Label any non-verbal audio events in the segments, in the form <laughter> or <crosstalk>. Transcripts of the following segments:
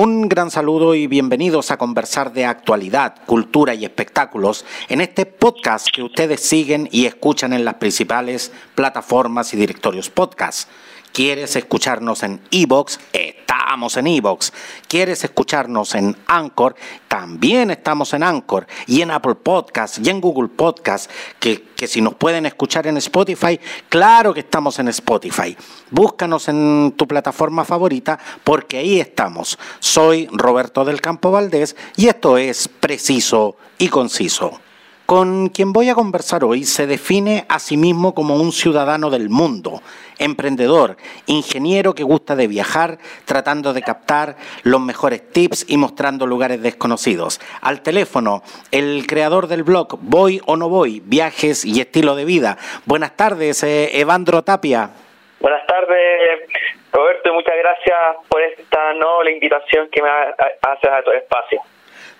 Un gran saludo y bienvenidos a conversar de actualidad, cultura y espectáculos en este podcast que ustedes siguen y escuchan en las principales plataformas y directorios podcast. ¿Quieres escucharnos en Evox? Estamos en Evox. ¿Quieres escucharnos en Anchor? También estamos en Anchor y en Apple Podcast y en Google Podcast. Que, que si nos pueden escuchar en Spotify, claro que estamos en Spotify. Búscanos en tu plataforma favorita porque ahí estamos. Soy Roberto del Campo Valdés y esto es Preciso y Conciso. Con quien voy a conversar hoy se define a sí mismo como un ciudadano del mundo, emprendedor, ingeniero que gusta de viajar, tratando de captar los mejores tips y mostrando lugares desconocidos. Al teléfono, el creador del blog Voy o no voy, viajes y estilo de vida. Buenas tardes, eh, Evandro Tapia. Buenas tardes, Roberto, y muchas gracias por esta noble invitación que me haces a tu espacio.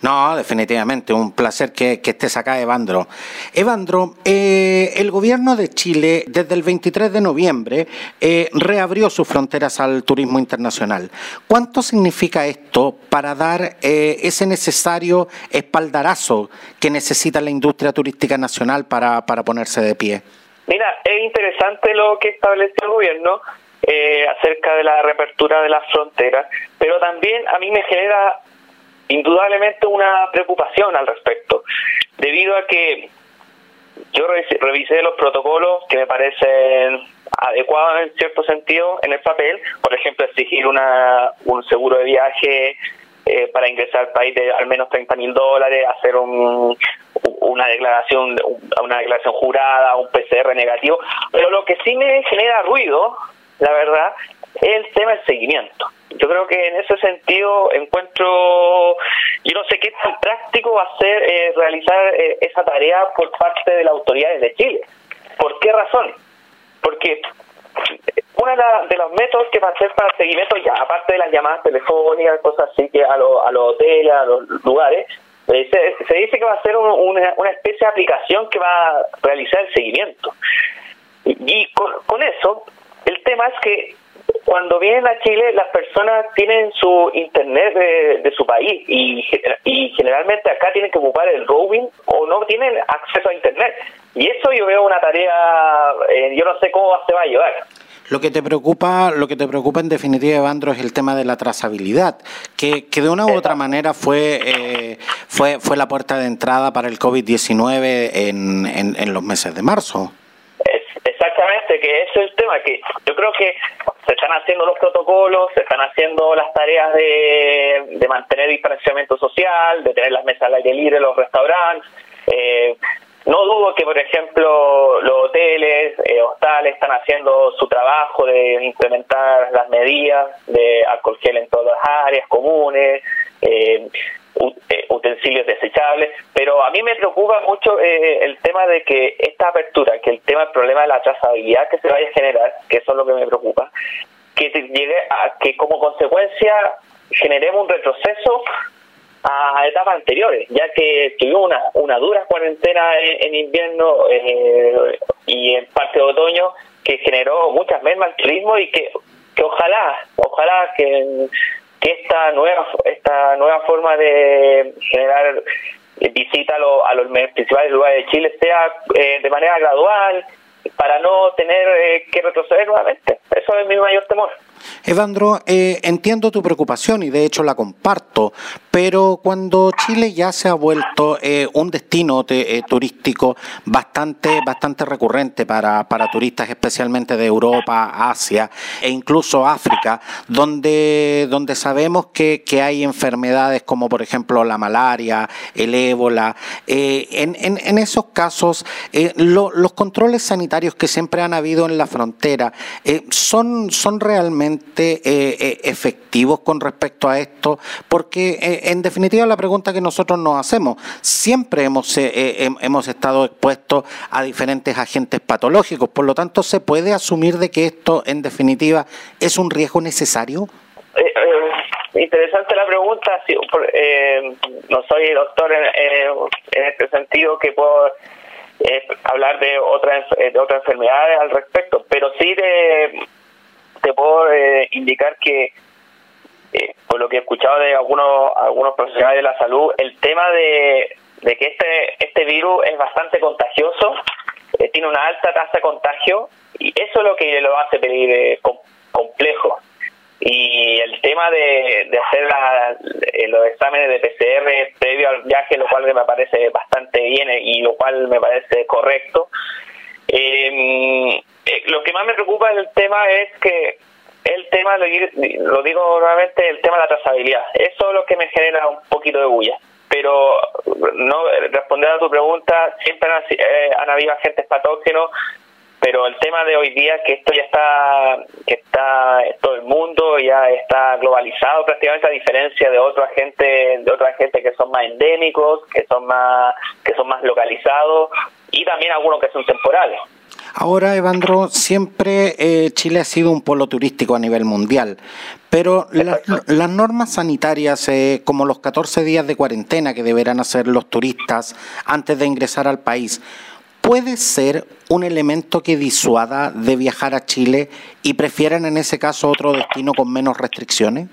No, definitivamente, un placer que, estés acá, Evandro. Evandro, eh, el gobierno de Chile desde el 23 de noviembre eh, reabrió sus fronteras al turismo internacional. ¿Cuánto significa esto para dar eh, ese necesario espaldarazo que necesita la industria turística nacional para, para ponerse de pie? Mira, es interesante lo que estableció el gobierno acerca de la reapertura de las fronteras, pero también a mí me genera indudablemente una preocupación al respecto, debido a que yo revisé los protocolos que me parecen adecuados en cierto sentido en el papel, por ejemplo, exigir una, un seguro de viaje eh, para ingresar al país de al menos 30 mil dólares, hacer un, una declaración una declaración jurada, un PCR negativo, pero lo que sí me genera ruido, la verdad, es el tema del seguimiento. Yo creo que en ese sentido encuentro, yo no sé qué tan práctico va a ser eh, realizar eh, esa tarea por parte de las autoridades de Chile. ¿Por qué razón? Porque uno de, los métodos que va a hacer para el seguimiento, ya aparte de las llamadas telefónicas, cosas así que a, a los hoteles, a los lugares, eh, se, dice que va a ser una, una especie de aplicación que va a realizar el seguimiento. Y, con, con eso, el tema es que cuando vienen a Chile, las personas tienen su internet de, su país y, y generalmente acá tienen que ocupar el roaming o no tienen acceso a internet. Y eso yo veo una tarea, eh, yo no sé cómo se va a llevar. Lo que te preocupa, lo que te preocupa en definitiva, Evandro, es el tema de la trazabilidad, que, que de una u otra manera fue, eh, fue, fue la puerta de entrada para el COVID-19 en, en, en los meses de marzo. Exactamente, que ese es el tema, que yo creo que se están haciendo los protocolos, se están haciendo las tareas de, de mantener distanciamiento social, de tener las mesas al aire libre los restaurantes. Eh, no dudo que, por ejemplo, los hoteles, eh, hostales están haciendo su trabajo de implementar las medidas de alcohol gel en todas las áreas comunes, eh, utensilios desechables, pero a mí me preocupa mucho eh, el tema de que esta apertura, que el tema, el problema de la trazabilidad que se vaya a generar, que eso es lo que me preocupa, que llegue a que como consecuencia generemos un retroceso a etapas anteriores, ya que tuvimos una, una dura cuarentena en, invierno eh, y en parte de otoño que generó muchas mermas al turismo y que, que ojalá, ojalá que que esta nueva esta nueva forma de generar visita a, los principales lugares de Chile sea eh, de manera gradual para no tener eh, que retroceder nuevamente. Eso es mi mayor temor. Evandro, eh, entiendo tu preocupación y de hecho la comparto, pero cuando Chile ya se ha vuelto eh, un destino eh, turístico bastante, bastante recurrente para, para turistas, especialmente de Europa, Asia e incluso África, donde, donde sabemos que, que hay enfermedades como por ejemplo la malaria, el ébola, en, en, en, esos casos los controles sanitarios que siempre han habido en la frontera son, son realmente eh, eh, efectivos con respecto a esto? Porque eh, en definitiva la pregunta que nosotros nos hacemos, siempre hemos, hemos estado expuestos a diferentes agentes patológicos, por lo tanto, ¿se puede asumir de que esto en definitiva es un riesgo necesario? interesante la pregunta. no soy doctor en, este sentido que puedo hablar de otras de otras enfermedades al respecto, pero sí de te puedo eh, indicar que eh, por lo que he escuchado de algunos algunos profesionales de la salud, el tema de, de que este este virus es bastante contagioso, eh, tiene una alta tasa de contagio y eso es lo que lo hace pedir eh, complejo. Y el tema de, de hacer los exámenes de PCR previo al viaje, lo cual me parece bastante bien y lo cual me parece correcto. Lo que más me preocupa del tema es que el tema, lo digo nuevamente, el tema de la trazabilidad. Eso es lo que me genera un poquito de bulla. Pero no responder a tu pregunta, siempre han, eh, habido agentes patógenos, pero el tema de hoy día que esto ya está que está todo el mundo ya está globalizado prácticamente a diferencia de otros agentes de otros agentes que son más endémicos que son más que son más localizados y también algunos que son temporales Ahora, Evandro, siempre eh, Chile ha sido un polo turístico a nivel mundial, pero las normas sanitarias, eh, como los 14 días de cuarentena que deberán hacer los turistas antes de ingresar al país, ¿puede ser un elemento que disuada de viajar a Chile y prefieran en ese caso otro destino con menos restricciones?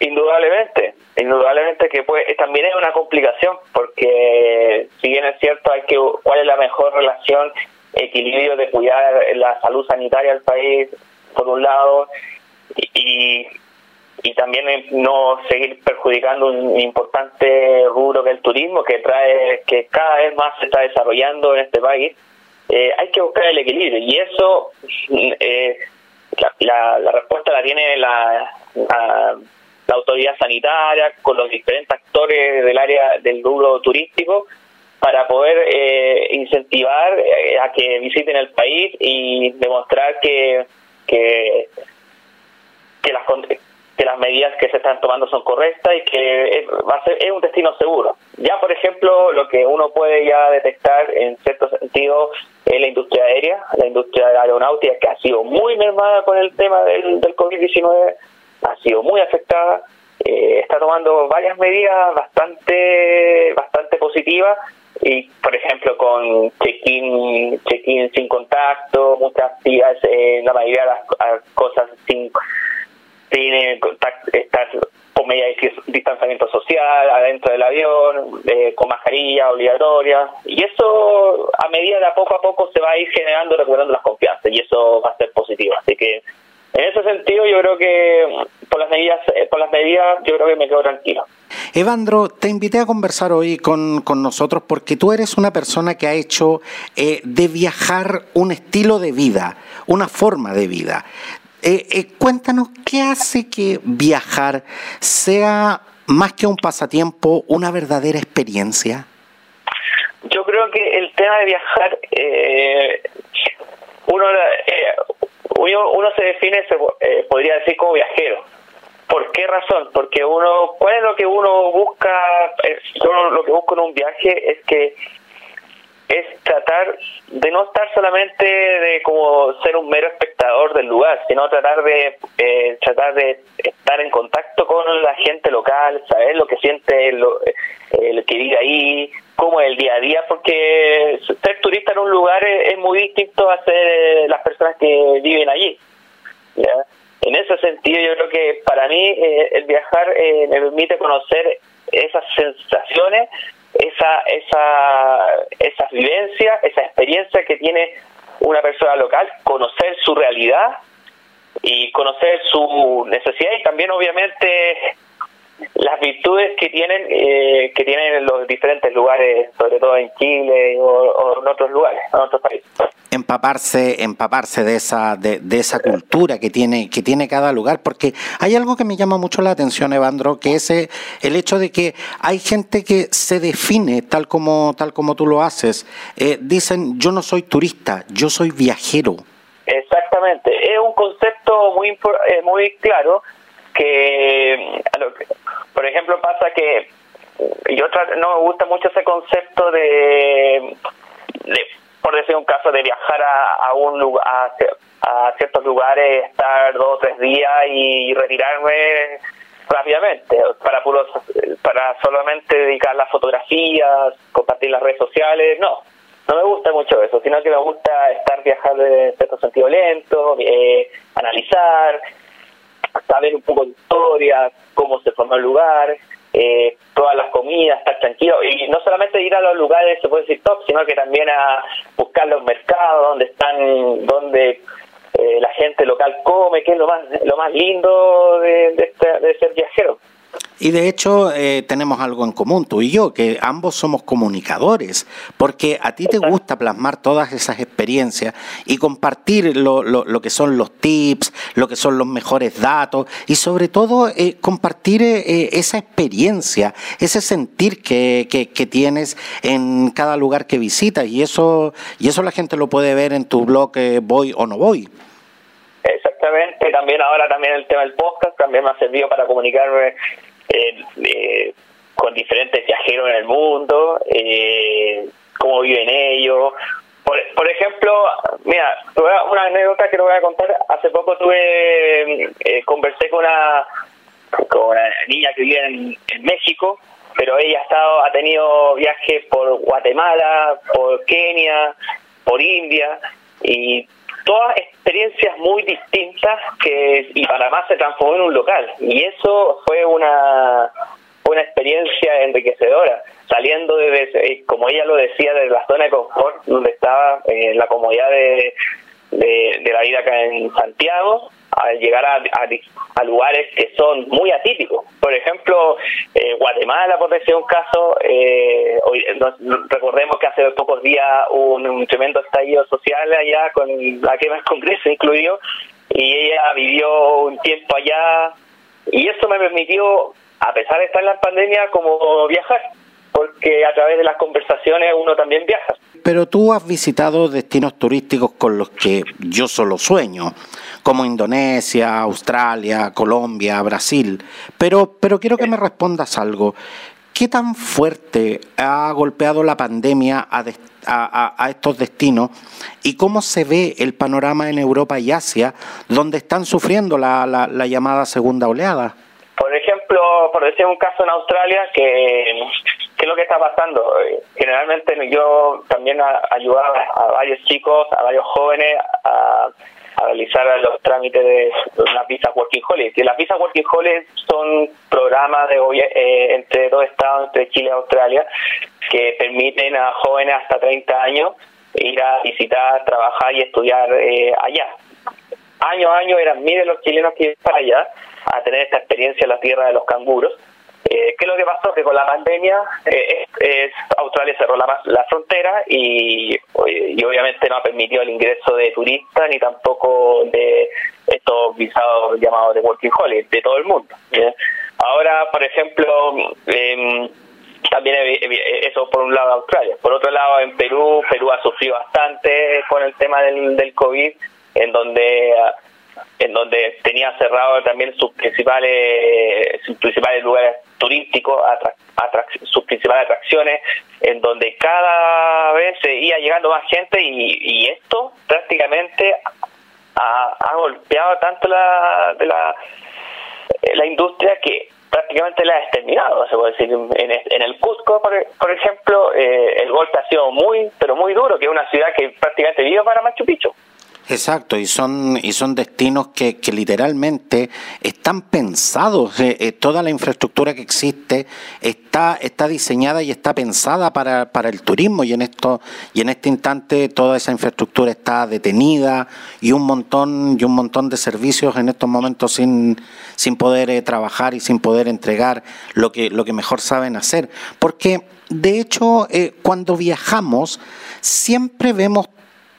Indudablemente, indudablemente que puede, también es una complicación porque si bien es cierto hay que cuál es la mejor relación equilibrio de cuidar la salud sanitaria del país, por un lado, y, y también no seguir perjudicando un importante rubro que es el turismo, que trae que cada vez más se está desarrollando en este país. Eh, hay que buscar el equilibrio y eso eh, la, la, respuesta la tiene la, la, la autoridad sanitaria con los diferentes actores del área del rubro turístico para poder eh, incentivar eh, a que visiten el país y demostrar que que, las que las medidas que se están tomando son correctas y que va a ser es un destino seguro. Ya, por ejemplo, lo que uno puede ya detectar en cierto sentido es la industria aérea, la industria aeronáutica que ha sido muy mermada con el tema del, del COVID-19, ha sido muy afectada, eh, está tomando varias medidas bastante bastante positivas y por ejemplo con check-in check sin contacto muchas días eh, la mayoría de las cosas sin sin estar con media distanciamiento social adentro del avión eh, con mascarilla obligatoria. Y eso a medida de poco a poco se va a ir generando recuperando las confianzas y eso va a ser positivo. Así que en ese sentido yo creo que por las medidas eh, por las medidas yo creo que me quedo tranquilo Evandro, te invité a conversar hoy con, nosotros porque tú eres una persona que ha hecho eh, de viajar un estilo de vida, una forma de vida. Eh, eh, cuéntanos, ¿qué hace que viajar sea más que un pasatiempo, una verdadera experiencia? Yo creo que el tema de viajar, uno, uno, se define, se, podría decir, como viajero ¿Por qué razón? Porque uno, ¿cuál es lo que uno busca? Yo lo que busco en un viaje es que es tratar de no estar solamente de como ser un mero espectador del lugar, sino tratar de eh, tratar de estar en contacto con la gente local, saber lo que siente el, que vive ahí, cómo es el día a día, porque ser turista en un lugar es, muy distinto a ser las personas que viven allí. ¿ya? En ese sentido, yo creo que para mí eh, el viajar eh, me permite conocer esas sensaciones, esa, esa, esas vivencias, esa experiencia que tiene una persona local, conocer su realidad y conocer su necesidad y también obviamente las virtudes que tienen eh, que tienen los diferentes lugares, sobre todo en Chile o, en otros lugares, en otros países. Empaparse, empaparse de esa de, de, esa cultura que tiene que tiene cada lugar, porque hay algo que me llama mucho la atención, Evandro, que es eh, el hecho de que hay gente que se define tal como tal como tú lo haces. Eh, dicen, yo no soy turista, yo soy viajero. Exactamente, es un concepto muy muy claro que, por ejemplo, pasa que yo no me gusta mucho ese concepto de, por decir un caso, de viajar a, un lugar, a, ciertos lugares, estar dos o tres días y retirarme rápidamente para puros, para solamente dedicar las fotografías, compartir las redes sociales, no. No me gusta mucho eso, sino que me gusta estar viajar en cierto sentido lento, eh, analizar, saber un poco de historia, cómo se formó el lugar, eh, todas las comidas, estar tranquilo y no solamente ir a los lugares, se puede decir top, sino que también a buscar los mercados donde están, donde eh, la gente local come, que es lo más lo más lindo de, de, este, de ser viajero. Y de hecho eh, tenemos algo en común, tú y yo, que ambos somos comunicadores, porque a ti te gusta plasmar todas esas experiencias y compartir lo, lo, que son los tips, lo que son los mejores datos y sobre todo eh, compartir eh, esa experiencia, ese sentir que, que, tienes en cada lugar que visitas. Y eso, y eso la gente lo puede ver en tu blog Voy o no voy. Exactamente, también ahora también el tema del podcast también me ha servido para comunicarme eh, con diferentes viajeros en el mundo, eh, cómo viven ellos. Por, ejemplo, mira, una anécdota que te voy a contar. Hace poco tuve, eh, conversé con una, con una niña que vive en, México, pero ella ha, estado, ha tenido viajes por Guatemala, por Kenia, por India, y todas muy distintas que y Panamá se transformó en un local. Y eso fue una una experiencia enriquecedora. Saliendo de, como ella lo decía de la zona de confort donde estaba en la comodidad de, de la vida acá en Santiago al llegar a, a, lugares que son muy atípicos. Por ejemplo, eh, Guatemala, por decir un caso, eh, recordemos que hace pocos días hubo un, tremendo estallido social allá, con la quema del Congreso incluido, y ella vivió un tiempo allá, y eso me permitió, a pesar de estar en la pandemia, como viajar porque a través de las conversaciones uno también viaja. Pero tú has visitado destinos turísticos con los que yo solo sueño, como Indonesia, Australia, Colombia, Brasil. Pero, pero quiero que me respondas algo. ¿Qué tan fuerte ha golpeado la pandemia a, a, estos destinos y cómo se ve el panorama en Europa y Asia, donde están sufriendo la, la, la llamada segunda oleada? Por ejemplo, por decir un caso en Australia, que ¿Qué es lo que está pasando? Generalmente yo también ayudaba a varios chicos, a varios jóvenes a, realizar los trámites de las visas Working Holiday. Y las visas Working Holiday son programas de eh, entre dos estados, entre Chile y Australia, que permiten a jóvenes hasta 30 años ir a visitar, trabajar y estudiar eh, allá. Año a año eran miles los chilenos que iban para allá a tener esta experiencia en la tierra de los canguros eh, ¿Qué es lo que pasó? Que con la pandemia eh, es, Australia cerró la, la frontera y, y, obviamente no ha permitido el ingreso de turistas ni tampoco de estos visados llamados de working holiday de todo el mundo. Ahora, por ejemplo, eh, también eso por un lado Australia. Por otro lado, en Perú, Perú ha sufrido bastante con el tema del, del COVID, en donde en donde tenía cerrado también sus principales sus principales lugares turísticos, sus principales atracciones, en donde cada vez se iba llegando más gente y, esto prácticamente ha, golpeado tanto la, de la, la industria que prácticamente la ha exterminado, se puede decir. En, el Cusco, por, ejemplo, eh, el golpe ha sido muy, pero muy duro, que es una ciudad que prácticamente vive para Machu Picchu. Exacto, y son, y son destinos que, que literalmente están pensados, eh, eh, toda la infraestructura que existe está, está diseñada y está pensada para, para el turismo y en esto, y en este instante toda esa infraestructura está detenida y un montón, y un montón de servicios en estos momentos sin, sin poder eh, trabajar y sin poder entregar lo que, lo que mejor saben hacer. Porque de hecho, cuando viajamos, siempre vemos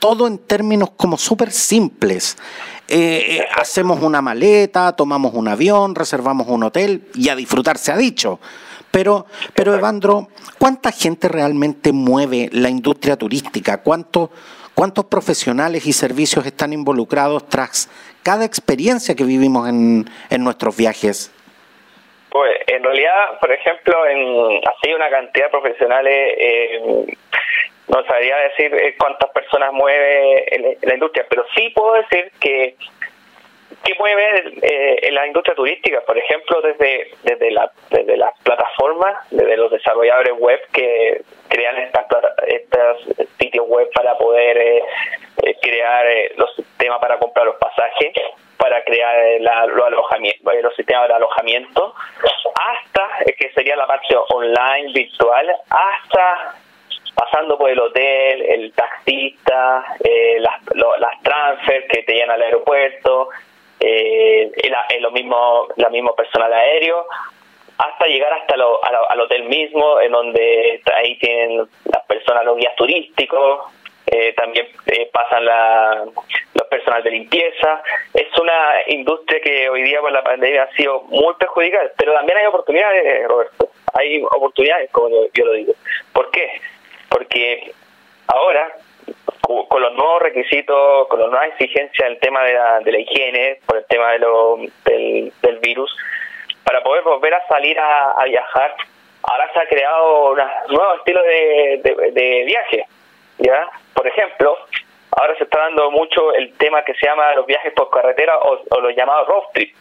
todo en términos como súper simples. Eh, eh, hacemos una maleta, tomamos un avión, reservamos un hotel y a disfrutar se ha dicho. Pero, pero Evandro, ¿cuánta gente realmente mueve la industria turística? ¿Cuántos, ¿Cuántos profesionales y servicios están involucrados tras cada experiencia que vivimos en, en nuestros viajes? Pues en realidad, por ejemplo, en así una cantidad de profesionales eh, no sabría decir eh, cuántas personas mueve la industria, pero sí puedo decir que que mueve eh, la industria turística, por ejemplo, desde desde la desde las plataformas, desde los desarrolladores web que crean estas estos sitios web para poder eh, crear los sistemas para comprar los pasajes, para crear los, alojamientos, los sistemas de alojamiento, hasta que sería la parte online, virtual, hasta pasando por el hotel, el taxista, eh, las, las transfers que te llevan al aeropuerto, eh, lo mismo, la mismo personal aéreo, hasta llegar hasta lo, al hotel mismo, en donde ahí tienen las personas, los guías turísticos, eh, también eh, pasan la, los personal de limpieza. Es una industria que hoy día por la pandemia ha sido muy perjudicada, pero también hay oportunidades, Roberto. Hay oportunidades, como yo lo digo. ¿Por qué? Porque ahora, con los nuevos requisitos, con las nuevas exigencias del tema de la, de la higiene, por el tema de lo, del, del virus, para poder volver a salir a, viajar, ahora se ha creado un nuevo estilo de, de, viaje. ¿ya? Por ejemplo, ahora se está dando mucho el tema que se llama los viajes por carretera o, los llamados road trip,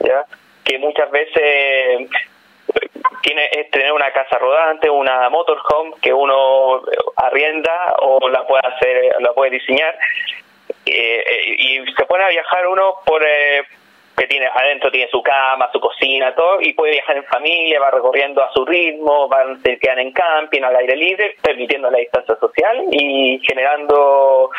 ¿ya? que muchas veces tiene es tener una casa rodante, una motorhome que uno arrienda o la puede hacer, la puede diseñar. Eh, eh, y se pone a viajar uno por eh, que tiene adentro tiene su cama, su cocina, todo y puede viajar en familia, va recorriendo a su ritmo, van se quedan en camping al aire libre, permitiendo la distancia social y generando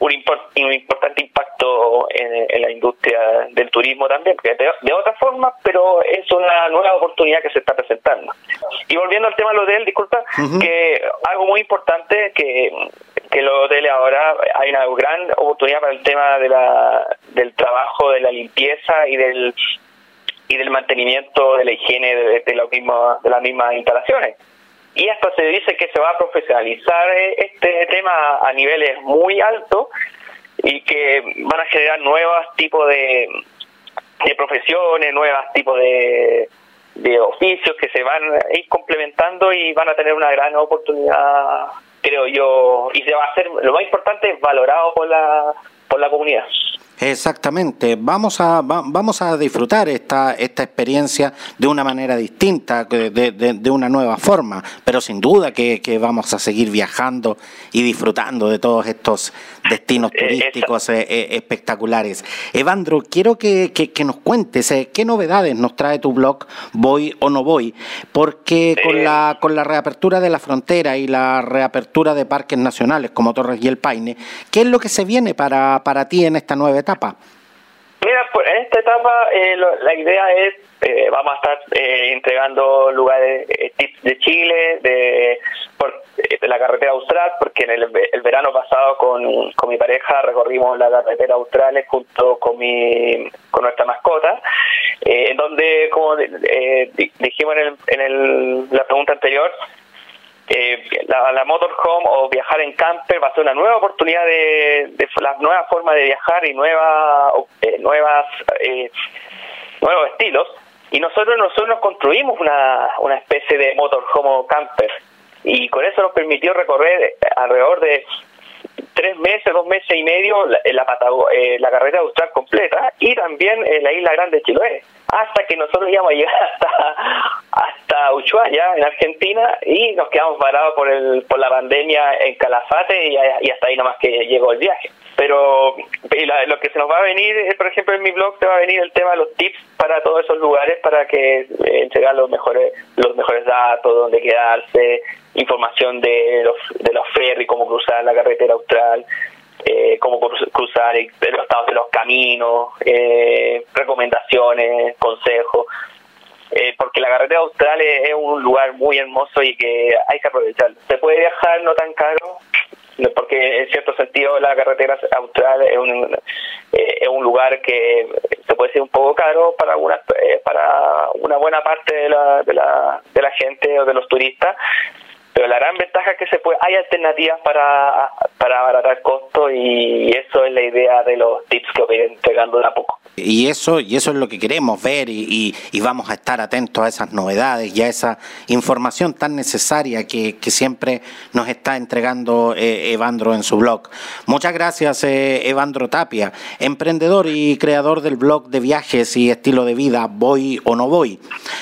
un, un importante impacto en, la industria turismo también, de, otra forma, pero es una nueva oportunidad que se está presentando. Y volviendo al tema del hotel, disculpa, que algo muy importante que, que los hoteles ahora hay una gran oportunidad para el tema de la, del trabajo, de la limpieza y del y del mantenimiento de la higiene de, de, de las mismas instalaciones y hasta se dice que se va a profesionalizar eh, este tema a niveles muy altos y que van a generar nuevos tipos de, de profesiones, nuevos tipos de, de oficios que se van a ir complementando y van a tener una gran oportunidad, creo yo, y se va a hacer, lo más importante es valorado por la, por la comunidad. Exactamente, vamos a, vamos a disfrutar esta, esta experiencia de una manera distinta, de, de, una nueva forma, pero sin duda que, vamos a seguir viajando y disfrutando de todos estos destinos eh, turísticos eh, eh, espectaculares. Evandro, quiero que, que, nos cuentes qué novedades nos trae tu blog Voy o no voy, porque con, la, con la reapertura de la frontera y la reapertura de parques nacionales como Torres y el Paine, ¿qué es lo que se viene para, para ti en esta nueva etapa? Mira, pues en esta etapa eh, la idea es, eh, vamos a estar eh, entregando lugares, tips de Chile, de, de la carretera austral, porque en el, verano pasado con, con, mi pareja recorrimos la carretera austral junto con mi con nuestra mascota, en donde, como dijimos en, el, en el, la pregunta anterior, eh, la, motorhome o viajar en camper va a ser una nueva oportunidad de, de la nueva forma de viajar y nueva, eh, nuevas eh, nuevos estilos. Y nosotros nosotros nos construimos una, una especie de motorhome o camper. Y con eso nos permitió recorrer alrededor de tres meses, dos meses y medio la, la, eh, la carrera austral completa y también en la isla grande de Chiloé, hasta que nosotros íbamos a llegar <laughs> hasta, hasta Ushuaia, en Argentina, y nos quedamos parados por, el, por la pandemia en Calafate y, y hasta ahí nomás que llegó el viaje pero lo que se nos va a venir, eh, por ejemplo, en mi blog te va a venir el tema de los tips para todos esos lugares para que eh, entregar los mejores los mejores datos, dónde quedarse, información de los de los ferries, cómo cruzar la carretera austral, eh, cómo cruzar los estados de los caminos, eh, recomendaciones, consejos. Eh, porque la carretera austral es, un lugar muy hermoso y que hay que aprovecharlo. Se puede viajar no tan caro, porque en cierto sentido la carretera austral es un, eh, es un lugar que se puede ser un poco caro para algunas eh, para una buena parte de la, de la, de la gente o de los turistas pero la gran ventaja es que se puede hay alternativas para, para abaratar costos y eso es la idea de los tips que voy entregando de a poco. Y eso, y eso es lo que queremos ver y, y, vamos a estar atentos a esas novedades y a esa información tan necesaria que, que siempre nos está entregando eh, Evandro en su blog. Muchas gracias, eh, Evandro Tapia, emprendedor y creador del blog de viajes y estilo de vida Voy o no voy.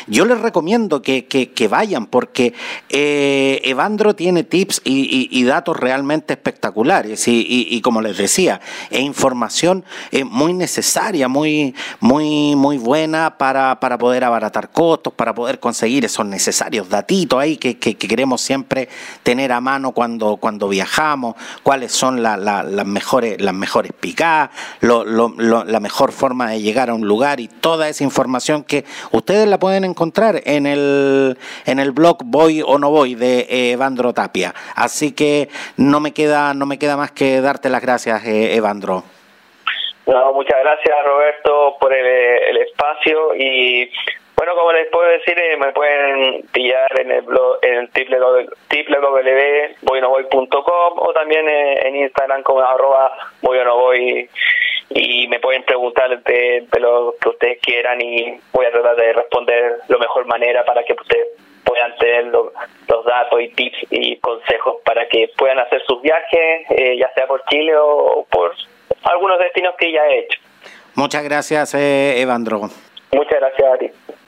Yo les recomiendo que, que, vayan porque eh, Evandro tiene tips y, datos realmente espectaculares y, como les decía, es información eh, muy necesaria, muy, muy, muy buena para, para, poder abaratar costos, para poder conseguir esos necesarios datitos ahí que, queremos siempre tener a mano cuando, cuando viajamos, cuáles son las mejores, las mejores picadas, la mejor forma de llegar a un lugar y toda esa información que ustedes la pueden encontrar en el, en el blog Voy o No Voy de Evandro Tapia. Así que no me queda, no me queda más que darte las gracias, eh, Evandro. No, muchas gracias Roberto por el, espacio y bueno, como les puedo decir, eh, me pueden pillar en el blog, en el www.voynovoy.com o también eh, en Instagram como arroba voy o no voy y me pueden preguntar de, lo que ustedes quieran y voy a tratar de responder lo mejor manera para que ustedes puedan tener los datos y tips y consejos para que puedan hacer sus viajes, eh, ya sea por Chile o por algunos destinos que ya he hecho. Muchas gracias, eh, Evandro. Muchas gracias a ti.